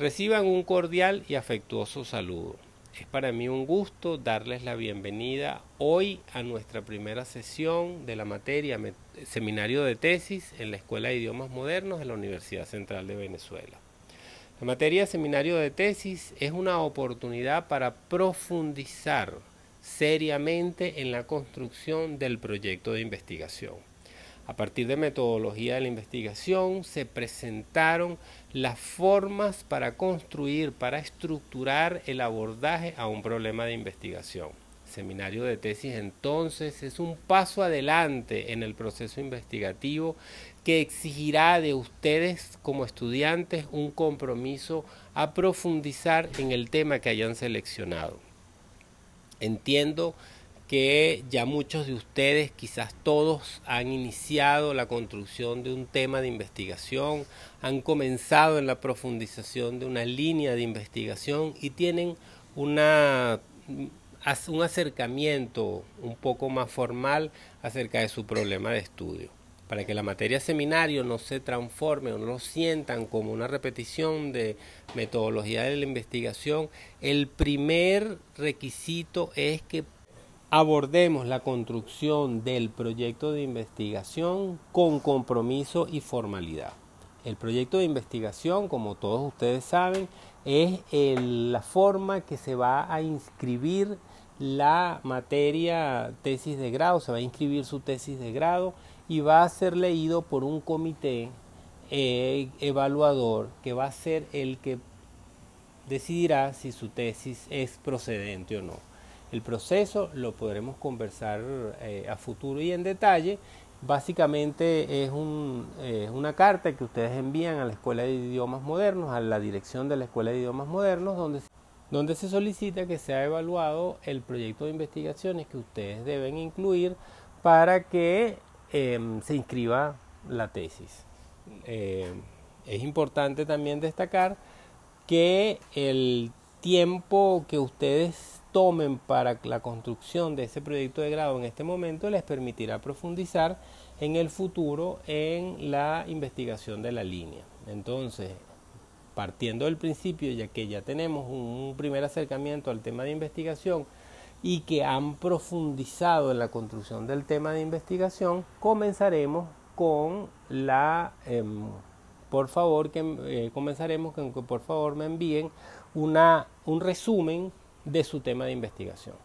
Reciban un cordial y afectuoso saludo. Es para mí un gusto darles la bienvenida hoy a nuestra primera sesión de la materia Seminario de Tesis en la Escuela de Idiomas Modernos de la Universidad Central de Venezuela. La materia Seminario de Tesis es una oportunidad para profundizar seriamente en la construcción del proyecto de investigación. A partir de metodología de la investigación se presentaron las formas para construir, para estructurar el abordaje a un problema de investigación. seminario de tesis entonces es un paso adelante en el proceso investigativo que exigirá de ustedes como estudiantes un compromiso a profundizar en el tema que hayan seleccionado. Entiendo que ya muchos de ustedes, quizás todos, han iniciado la construcción de un tema de investigación, han comenzado en la profundización de una línea de investigación y tienen una, un acercamiento un poco más formal acerca de su problema de estudio. Para que la materia seminario no se transforme o no lo sientan como una repetición de metodología de la investigación, el primer requisito es que abordemos la construcción del proyecto de investigación con compromiso y formalidad. El proyecto de investigación, como todos ustedes saben, es la forma que se va a inscribir la materia tesis de grado, se va a inscribir su tesis de grado y va a ser leído por un comité eh, evaluador que va a ser el que decidirá si su tesis es procedente o no. El proceso lo podremos conversar eh, a futuro y en detalle. Básicamente es una carta que ustedes envían a la Escuela de Idiomas Modernos, a la dirección de la Escuela de Idiomas Modernos, donde, donde se solicita que sea evaluado el proyecto de investigaciones que ustedes deben incluir para que em, se inscriba la tesis. Eh, es importante también destacar que el tiempo que ustedes tomen para la construcción de ese proyecto de grado en este momento les permitirá profundizar en el futuro en la investigación de la línea. Entonces, partiendo del principio, ya que ya tenemos un primer acercamiento al tema de investigación y que han profundizado en la construcción del tema de investigación, comenzaremos con la, em, por favor, que eh, comenzaremos con que por favor me envíen una, un resumen de su tema de investigación.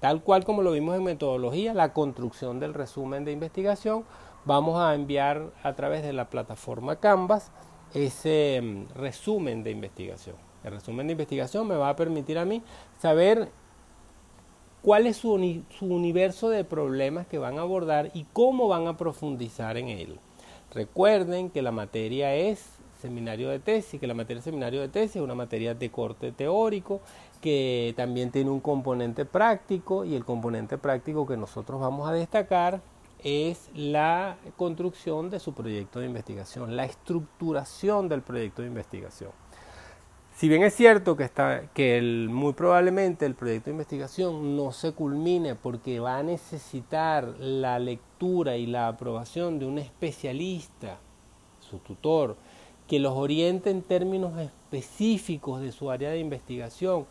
Tal cual como lo vimos en metodología, la construcción del resumen de investigación, vamos a enviar a través de la plataforma Canvas ese mm, resumen de investigación. El resumen de investigación me va a permitir a mí saber cuál es su, su, universo de problemas que van a abordar y cómo van a profundizar en él. Recuerden que la materia es seminario de tesis, que la materia seminario de tesis es una materia de corte teórico que también tiene un componente práctico y el componente práctico que nosotros vamos a destacar es la construcción de su proyecto de investigación, la estructuración del proyecto de investigación. Si bien es cierto que, está, que muy probablemente el proyecto de investigación no se culmine porque va a necesitar la lectura y la aprobación de un especialista, su tutor, que los oriente en términos específicos de su área de investigación,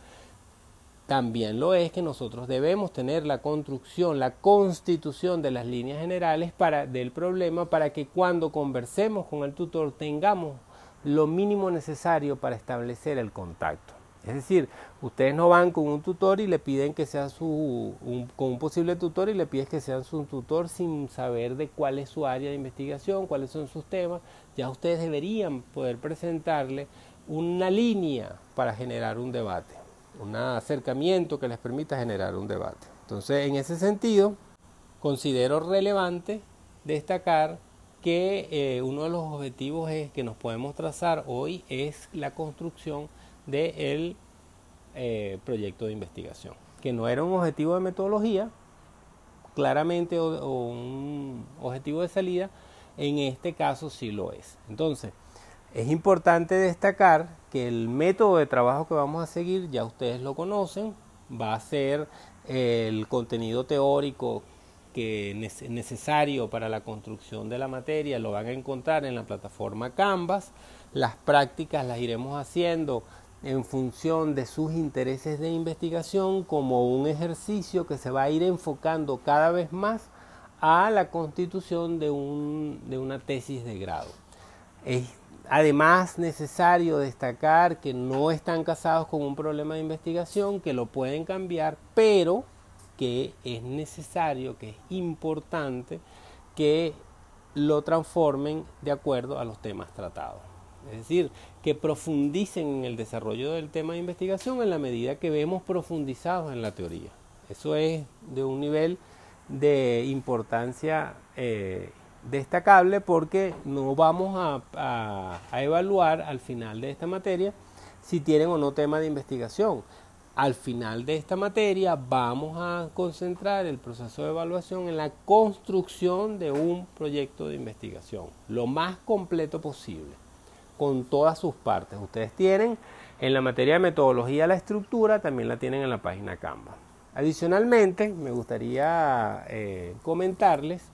también lo es que nosotros debemos tener la construcción, la constitución de las líneas generales para, del problema para que cuando conversemos con el tutor tengamos lo mínimo necesario para establecer el contacto. Es decir, ustedes no van con un tutor y le piden que sea su, con un posible tutor y le piden que sea su tutor sin saber de cuál es su área de investigación, cuáles son sus temas. Ya ustedes deberían poder presentarle una línea para generar un debate, un acercamiento que les permita generar un debate. Entonces, en ese sentido, considero relevante destacar que eh, uno de los objetivos que nos podemos trazar hoy es la construcción del eh, proyecto de investigación, que no era un objetivo de metodología, claramente, o, un objetivo de salida, en este caso sí lo es. Entonces, es importante destacar que el método de trabajo que vamos a seguir, ya ustedes lo conocen, va a ser el contenido teórico que es necesario para la construcción de la materia, lo van a encontrar en la plataforma Canvas Las prácticas las iremos haciendo en función de sus intereses de investigación como un ejercicio que se va a ir enfocando cada vez más a la constitución de, un, de una tesis de grado. Es además necesario destacar que no están casados con un problema de investigación, que lo pueden cambiar, pero que es necesario, que es importante que lo transformen de acuerdo a los temas tratados. Es decir, que profundicen en el desarrollo del tema de investigación en la medida que vemos profundizados en la teoría. Eso es de un nivel de importancia eh, destacable porque no vamos a, evaluar al final de esta materia si tienen o no tema de investigación. Al final de esta materia vamos a concentrar el proceso de evaluación en la construcción de un proyecto de investigación, lo más completo posible con todas sus partes. Ustedes tienen en la materia de metodología la estructura, también la tienen en la página Canva. Adicionalmente, me gustaría eh, comentarles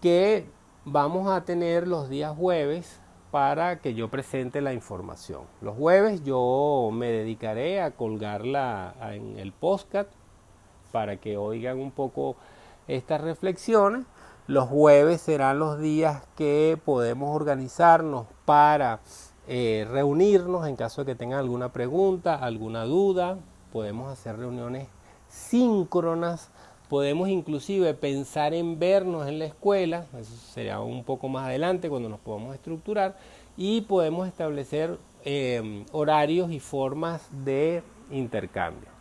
que vamos a tener los días jueves para que yo presente la información. Los jueves yo me dedicaré a colgarla en el podcast para que oigan un poco estas reflexiones los jueves serán los días que podemos organizarnos para eh, reunirnos en caso de que tengan alguna pregunta, alguna duda. Podemos hacer reuniones síncronas. Podemos inclusive pensar en vernos en la escuela, eso será un poco más adelante cuando nos podamos estructurar, y podemos establecer eh, horarios y formas de intercambio.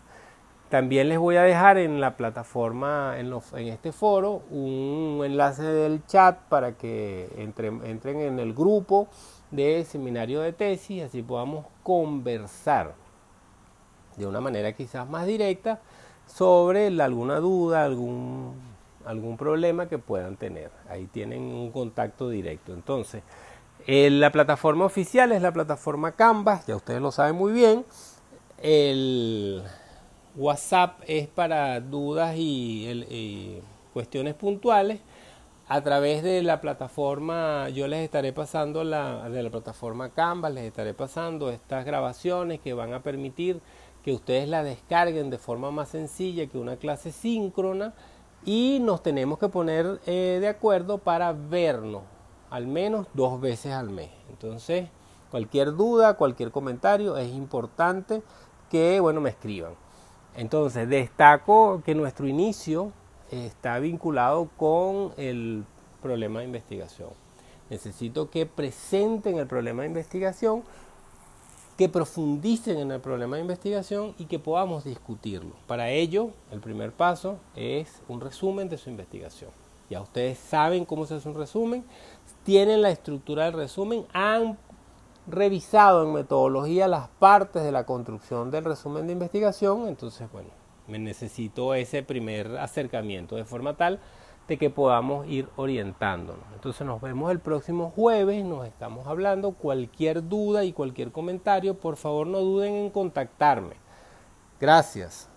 También les voy a dejar en la plataforma, en, este foro, un enlace del chat para que entren en el grupo de seminario de tesis, así podamos conversar de una manera quizás más directa sobre alguna duda, algún, algún problema que puedan tener. Ahí tienen un contacto directo. Entonces, eh, la plataforma oficial es la plataforma Canvas, ya ustedes lo saben muy bien. El WhatsApp es para dudas y, cuestiones puntuales. A través de la plataforma, yo les estaré pasando la, de la plataforma Canva, les estaré pasando estas grabaciones que van a permitir que ustedes la descarguen de forma más sencilla que una clase síncrona y nos tenemos que poner eh, de acuerdo para vernos al menos dos veces al mes. Entonces, cualquier duda, cualquier comentario es importante que bueno me escriban. Entonces, destaco que nuestro inicio está vinculado con el problema de investigación. Necesito que presenten el problema de investigación, que profundicen en el problema de investigación y que podamos discutirlo. Para ello, el primer paso es un resumen de su investigación. Ya ustedes saben cómo se hace un resumen, tienen la estructura del resumen, han revisado en metodología las partes de la construcción del resumen de investigación, entonces, bueno, me necesito ese primer acercamiento de forma tal de que podamos ir orientándonos. Entonces nos vemos el próximo jueves, nos estamos hablando, cualquier duda y cualquier comentario, por favor no duden en contactarme. Gracias.